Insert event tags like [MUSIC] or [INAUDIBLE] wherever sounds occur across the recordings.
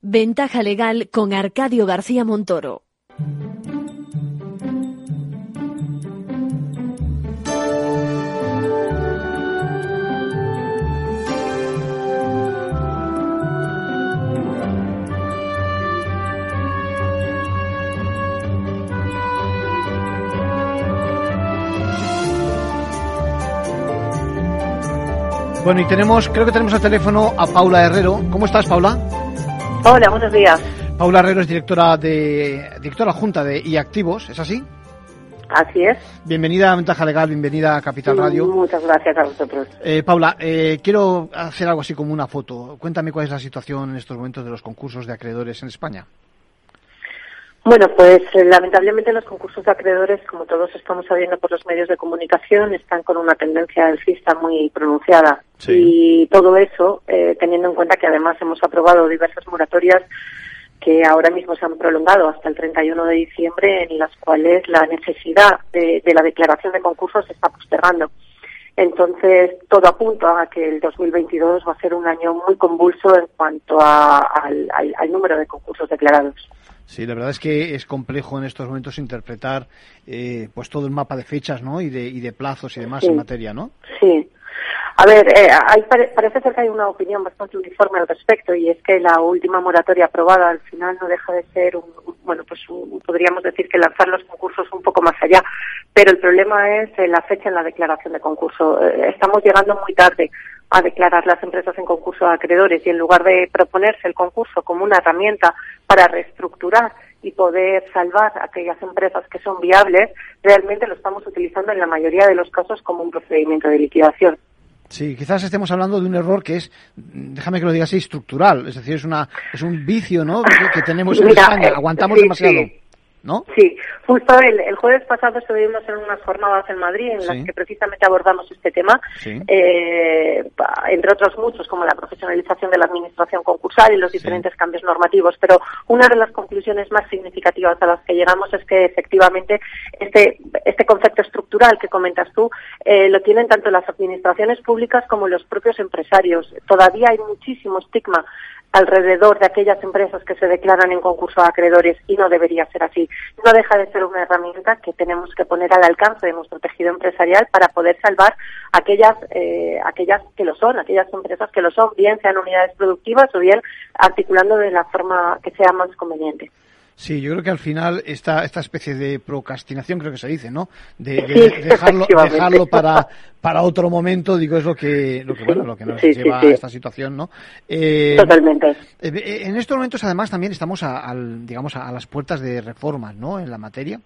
Ventaja legal con Arcadio García Montoro. Bueno, y tenemos, creo que tenemos al teléfono a Paula Herrero. ¿Cómo estás, Paula? Hola, buenos días. Paula Herrero es directora de directora junta de iActivos, ¿es así? Así es. Bienvenida a Ventaja Legal, bienvenida a Capital Radio. Muchas gracias a vosotros. Eh, Paula, eh, quiero hacer algo así como una foto. Cuéntame cuál es la situación en estos momentos de los concursos de acreedores en España. Bueno, pues eh, lamentablemente los concursos de acreedores, como todos estamos sabiendo por los medios de comunicación, están con una tendencia alcista muy pronunciada. Sí. Y todo eso, eh, teniendo en cuenta que además hemos aprobado diversas moratorias que ahora mismo se han prolongado hasta el 31 de diciembre, en las cuales la necesidad de, de la declaración de concursos se está postergando. Entonces, todo apunta a que el 2022 va a ser un año muy convulso en cuanto a- al, al- al número de concursos declarados. Sí, la verdad es que es complejo en estos momentos interpretar eh, pues todo el mapa de fechas, ¿no? Y de, y de plazos y demás Sí. en materia, ¿no? Sí. A ver, eh, hay, pare- parece ser que hay una opinión bastante uniforme al respecto y es que la última moratoria aprobada al final no deja de ser, un, un- bueno, pues un- podríamos decir que lanzar los concursos un poco más allá. Pero el problema es eh, la fecha en la declaración de concurso. Eh, estamos llegando muy tarde a declarar las empresas en concurso a acreedores y en lugar de proponerse el concurso como una herramienta para reestructurar y poder salvar aquellas empresas que son viables, realmente lo estamos utilizando en la mayoría de los casos como un procedimiento de liquidación. Sí, quizás estemos hablando de un error que es, déjame que lo diga así, estructural. Es decir, es una es un vicio, ¿no? Que, que tenemos en Mira, España. eh, Aguantamos sí, demasiado, sí. ¿No? Sí, justo el, el jueves pasado estuvimos en unas jornadas en Madrid en Sí. las que precisamente abordamos este tema, Sí. eh, entre otros muchos, como la profesionalización de la administración concursal y los Sí. diferentes cambios normativos. Pero una de las conclusiones más significativas a las que llegamos es que efectivamente este, este concepto estructural que comentas tú eh, lo tienen tanto las administraciones públicas como los propios empresarios. Todavía hay muchísimo estigma alrededor de aquellas empresas que se declaran en concurso a acreedores y no debería ser así. No deja de ser una herramienta que tenemos que poner al alcance de nuestro tejido empresarial para poder salvar aquellas, eh, aquellas que lo son, aquellas empresas que lo son, bien sean unidades productivas o bien articulando de la forma que sea más conveniente. Sí, yo creo que al final esta, esta especie de procrastinación, creo que se dice, ¿no? De, de- dejarlo, dejarlo [LAUGHS] para, para otro momento, digo, es lo que, lo que bueno, lo que nos Sí, lleva sí. a esta situación, ¿no? Eh, Totalmente. eh, En estos momentos, además, también estamos a, al, digamos, a, a las puertas de reformas, ¿no? En la materia.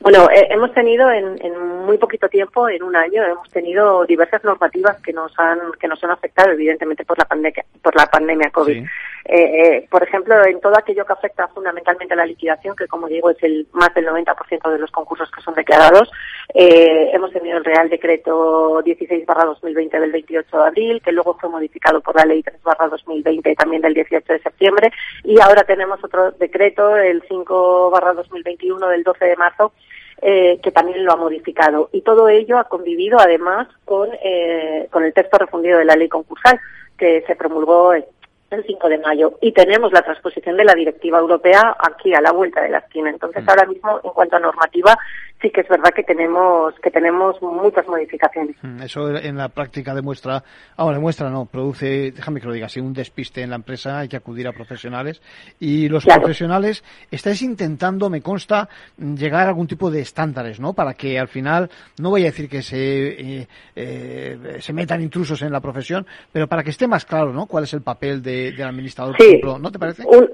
Bueno, eh, hemos tenido en, en muy poquito tiempo, en un año, hemos tenido diversas normativas que nos han que nos han afectado, evidentemente por la pandemia por la pandemia COVID. Sí. Eh, eh, por ejemplo, en todo aquello que afecta fundamentalmente a la liquidación, que como digo es el más del 90% de los concursos que son declarados, eh, hemos tenido el Real Decreto 16/2020 del 28 de abril, que luego fue modificado por la Ley 3/2020 también del 18 de septiembre, y ahora tenemos otro decreto, el 5/2021 del 12 de marzo, eh, que también lo ha modificado. Y todo ello ha convivido además con, eh, con el texto refundido de la ley concursal, que se promulgó el el 5 de mayo. Y tenemos la transposición de la directiva europea aquí a la vuelta de la esquina. Entonces, Mm. ahora mismo, en cuanto a normativa, sí que es verdad que tenemos, que tenemos muchas modificaciones. Mm, Eso en la práctica demuestra, ahora demuestra, no, produce, déjame que lo diga así, un despiste en la empresa, hay que acudir a profesionales y los Claro. profesionales estáis intentando, me consta, llegar a algún tipo de estándares, ¿no? Para que al final, no voy a decir que se, eh, eh, se metan intrusos en la profesión, pero para que esté más claro, ¿no? Cuál es el papel de- del administrador, por Sí. ejemplo, ¿no te parece? Un-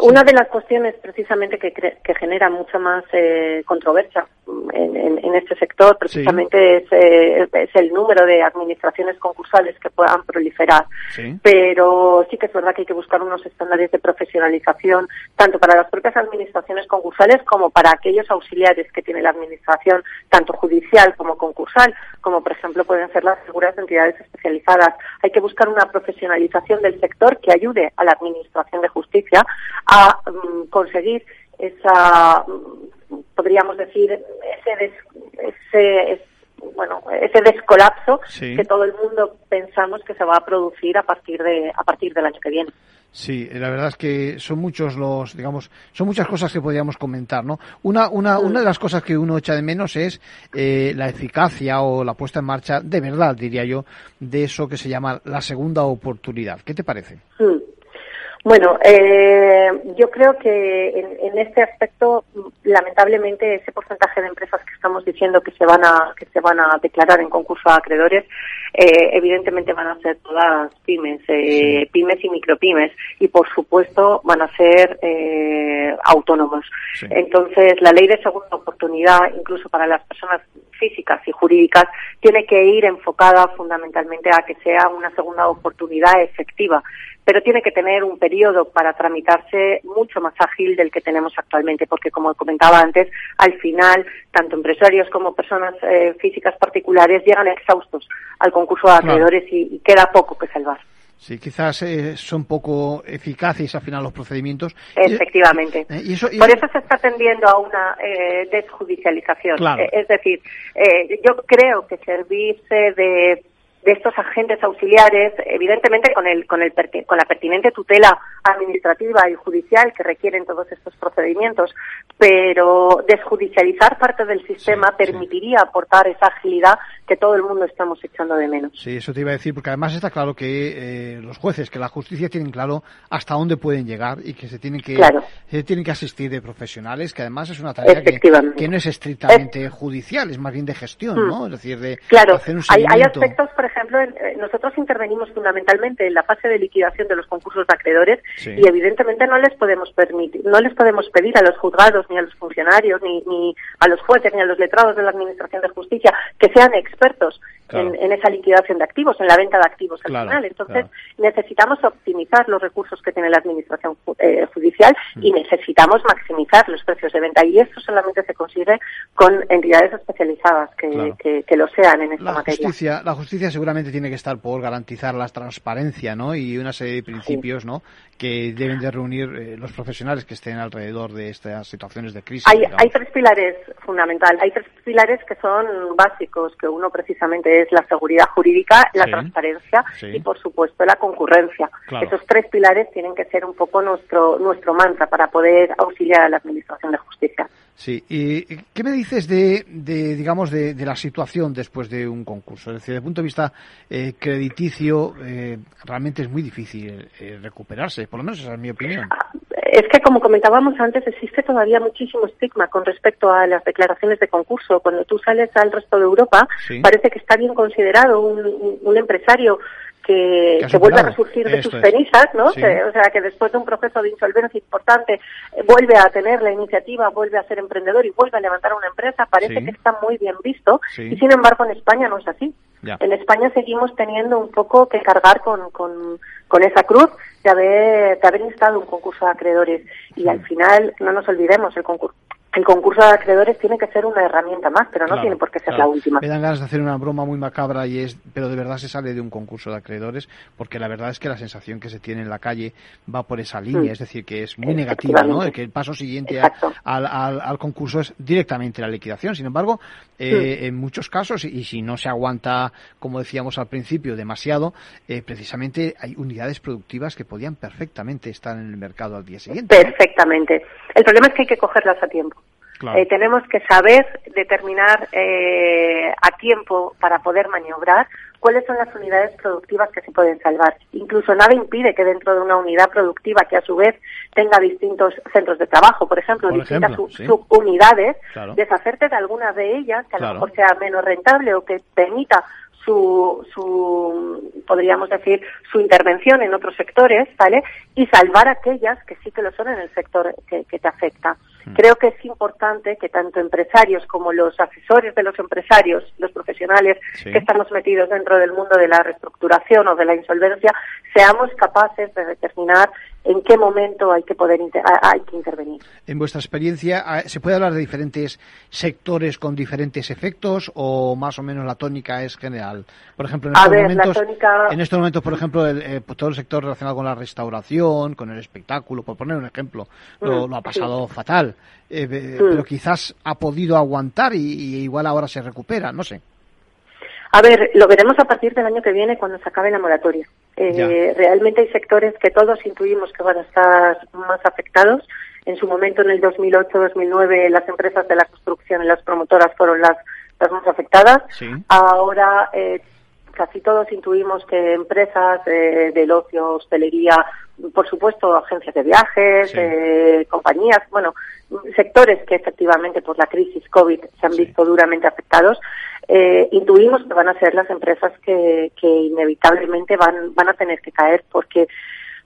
una de las cuestiones precisamente que, que genera mucha más eh, controversia en, este sector precisamente es, eh, es el número de administraciones concursales que puedan proliferar. Sí. Pero sí que es verdad que hay que buscar unos estándares de profesionalización tanto para las propias administraciones concursales como para aquellos auxiliares que tiene la administración, tanto judicial como concursal, como por ejemplo pueden ser las figuras de entidades especializadas. Hay que buscar una profesionalización del sector que ayude a la administración de justicia a mm, conseguir esa, mm, podríamos decir, ese, des- ese, bueno, ese descolapso Sí. que todo el mundo pensamos que se va a producir a partir de a partir del año que viene. Sí, la verdad es que son muchos los, digamos, son muchas cosas que podríamos comentar, ¿no? Una, una, una de las cosas que uno echa de menos es eh, la eficacia o la puesta en marcha, de verdad, diría yo, de eso que se llama la segunda oportunidad. ¿Qué te parece? Mm. Bueno, eh, yo creo que en, este aspecto, lamentablemente, ese porcentaje de empresas que estamos diciendo que se van a que se van a declarar en concurso a acreedores, eh, evidentemente van a ser todas pymes, eh, pymes y micropymes, y por supuesto van a ser eh, autónomos. Entonces, la ley de segunda oportunidad, incluso para las personas físicas y jurídicas, tiene que ir enfocada fundamentalmente a que sea una segunda oportunidad efectiva pero tiene que tener un periodo para tramitarse mucho más ágil del que tenemos actualmente, porque como comentaba antes, al final, tanto empresarios como personas eh, físicas particulares llegan exhaustos al concurso de acreedores y, queda poco que salvar. Sí, quizás eh, son poco eficaces al final los procedimientos. Efectivamente. Eh, Por eso se está tendiendo a una desjudicialización. es decir, yo creo que servirse de de estos agentes auxiliares, evidentemente con el, con el con la pertinente tutela administrativa y judicial que requieren todos estos procedimientos, pero desjudicializar parte del sistema permitiría aportar esa agilidad que todo el mundo estamos echando de menos. Sí, eso te iba a decir, porque además está claro que eh, los jueces, que la justicia tienen claro hasta dónde pueden llegar y que se tienen que, se tienen que asistir de profesionales, que además es una tarea que, no es estrictamente judicial, es más bien de gestión, mm. ¿no? Es decir, de hacer un seguimiento. Hay, hay aspectos, por ejemplo, eh, nosotros intervenimos fundamentalmente en la fase de liquidación de los concursos de acreedores y evidentemente no les podemos permitir, no les podemos pedir a los juzgados ni a los funcionarios ni, ni a los jueces ni a los letrados de la Administración de Justicia que sean expertos en, esa liquidación de activos, en la venta de activos al final. Entonces, necesitamos optimizar los recursos que tiene la Administración eh, Judicial y mm. necesitamos maximizar los precios de venta. Y eso solamente se consigue con entidades especializadas que, que, lo sean en esta la materia. Justicia, la justicia seguramente tiene que estar por garantizar la transparencia ¿no? y una serie de principios ¿no? que deben de reunir eh, los profesionales que estén alrededor de estas situaciones de crisis. Hay, hay tres pilares fundamentales, hay tres pilares que son básicos, que uno precisamente es la seguridad jurídica, la transparencia y, por supuesto, la concurrencia. Esos tres pilares tienen que ser un poco nuestro, nuestro mantra para poder auxiliar a la Administración de Justicia. Sí, ¿y qué me dices de, de digamos, de, la situación después de un concurso? Es decir, desde el punto de vista eh, crediticio, eh, realmente es muy difícil eh, recuperarse, por lo menos esa es mi opinión. Es que, como comentábamos antes, existe todavía muchísimo estigma con respecto a las declaraciones de concurso. Cuando tú sales al resto de Europa, parece que está bien considerado un, un empresario que, que vuelve a resurgir de sus cenizas, ¿no? o sea, que después de un proceso de insolvencia importante vuelve a tener la iniciativa, vuelve a ser emprendedor y vuelve a levantar una empresa, parece que está muy bien visto y sin embargo en España no es así. En España seguimos teniendo un poco que cargar con, con, con esa cruz de haber, de haber instado un concurso de acreedores. Y al final no nos olvidemos el concurso el concurso de acreedores tiene que ser una herramienta más, pero no tiene por qué ser la última. Me dan ganas de hacer una broma muy macabra y es, pero de verdad se sale de un concurso de acreedores, porque la verdad es que la sensación que se tiene en la calle va por esa línea, mm. es decir, que es muy negativa, ¿no? Que el paso siguiente al, al, concurso es directamente la liquidación. Sin embargo, eh, mm. en muchos casos, y si no se aguanta, como decíamos al principio, demasiado, eh, precisamente hay unidades productivas que podían perfectamente estar en el mercado al día siguiente. Perfectamente. El problema es que hay que cogerlas a tiempo. Eh, tenemos que saber determinar eh, a tiempo para poder maniobrar cuáles son las unidades productivas que se pueden salvar. Incluso nada impide que dentro de una unidad productiva que a su vez tenga distintos centros de trabajo, por ejemplo, distintas subunidades, deshacerte de algunas de ellas que a lo mejor sea menos rentable o que permita su, su, podríamos decir, su intervención en otros sectores, ¿vale? Y salvar aquellas que sí que lo son en el sector que, te afecta. Mm. Creo que es importante que tanto empresarios como los asesores de los empresarios, los profesionales que estamos metidos dentro del mundo de la reestructuración o de la insolvencia, seamos capaces de determinar en qué momento hay que poder hay que intervenir. En vuestra experiencia, ah, ¿se puede hablar de diferentes sectores con diferentes efectos o más o menos la tónica es general? Por ejemplo, en estos, momentos, en estos momentos, por ejemplo, el, eh, pues todo el sector relacionado con la restauración, con el espectáculo, por poner un ejemplo, lo, mm, ha pasado fatal, eh, mm. pero quizás ha podido aguantar y igual ahora se recupera, no sé. A ver, lo veremos a partir del año que viene cuando se acabe la moratoria. Eh, realmente hay sectores que todos intuimos que van a estar más afectados. En su momento, en el 2008-2009, las empresas de la construcción y las promotoras fueron las, las más afectadas. Ahora eh, casi todos intuimos que empresas eh, del ocio, hostelería, por supuesto, agencias de viajes, eh, compañías, bueno, sectores que efectivamente por la crisis COVID se han visto duramente afectados, eh, intuimos que van a ser las empresas que, que inevitablemente van, van a tener que caer porque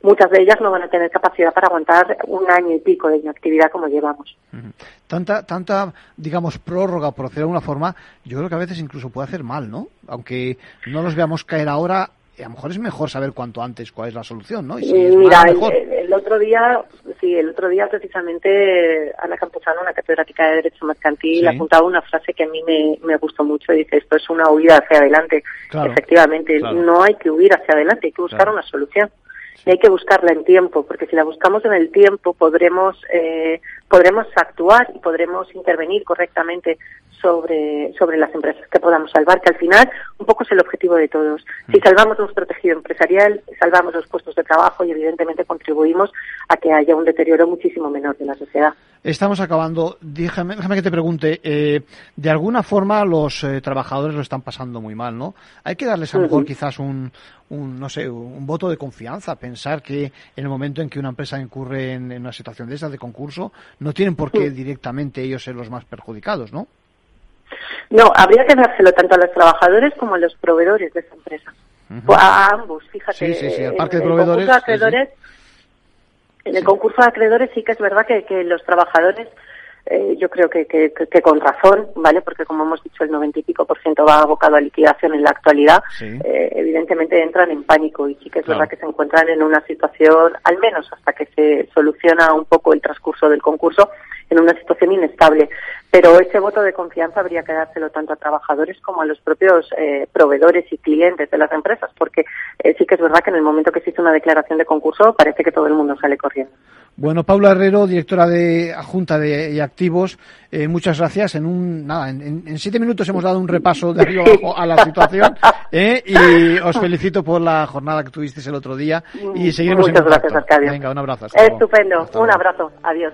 muchas de ellas no van a tener capacidad para aguantar un año y pico de inactividad como llevamos. Tanta, tanta, digamos, prórroga, por decirlo de alguna forma, yo creo que a veces incluso puede hacer mal, ¿no? Aunque no los veamos caer ahora, a lo mejor es mejor saber cuanto antes cuál es la solución, ¿no? Mira, el, otro día, sí, el otro día precisamente Ana Campuzano, una catedrática de Derecho Mercantil, apuntaba una frase que a mí me, me gustó mucho. Y dice, esto es una huida hacia adelante. Efectivamente, no hay que huir hacia adelante, hay que buscar una solución y hay que buscarla en tiempo, porque si la buscamos en el tiempo podremos, eh, podremos actuar y podremos intervenir correctamente sobre, sobre las empresas que podamos salvar, que al final un poco es el objetivo de todos. Si mm. salvamos nuestro tejido empresarial, salvamos los puestos de trabajo y evidentemente contribuimos a que haya un deterioro muchísimo menor de la sociedad. Estamos acabando. Déjame, que te pregunte, eh, de alguna forma los eh, trabajadores lo están pasando muy mal, ¿no? Hay que darles a lo mejor quizás un, un, no sé, un voto de confianza, pensar que en el momento en que una empresa incurre en, una situación de esa de concurso, no tienen por qué directamente ellos ser los más perjudicados, ¿no? No, habría que dárselo tanto a los trabajadores como a los proveedores de esa empresa. A ambos, fíjate. Sí, sí, sí, el parque de proveedores. En el concurso de acreedores sí que es verdad que, que los trabajadores eh, yo creo que, que, que, con razón, ¿vale? Porque como hemos dicho, el noventa y pico por ciento va abocado a liquidación en la actualidad. Eh, evidentemente entran en pánico y sí que es verdad que se encuentran en una situación, al menos hasta que se soluciona un poco el transcurso del concurso, en una situación inestable. Pero ese voto de confianza habría que dárselo tanto a trabajadores como a los propios eh, proveedores y clientes de las empresas, porque eh, sí que es verdad que en el momento que existe una declaración de concurso parece que todo el mundo sale corriendo. Bueno, Paula Herrero, directora de Junta de Activos, eh, muchas gracias. En un nada, en, siete minutos hemos dado un repaso de arriba abajo a la situación [LAUGHS] eh, y os felicito por la jornada que tuvisteis el otro día y seguiremos Muchas gracias, Arcadio. Venga, un abrazo. Estupendo. un abrazo. Adiós.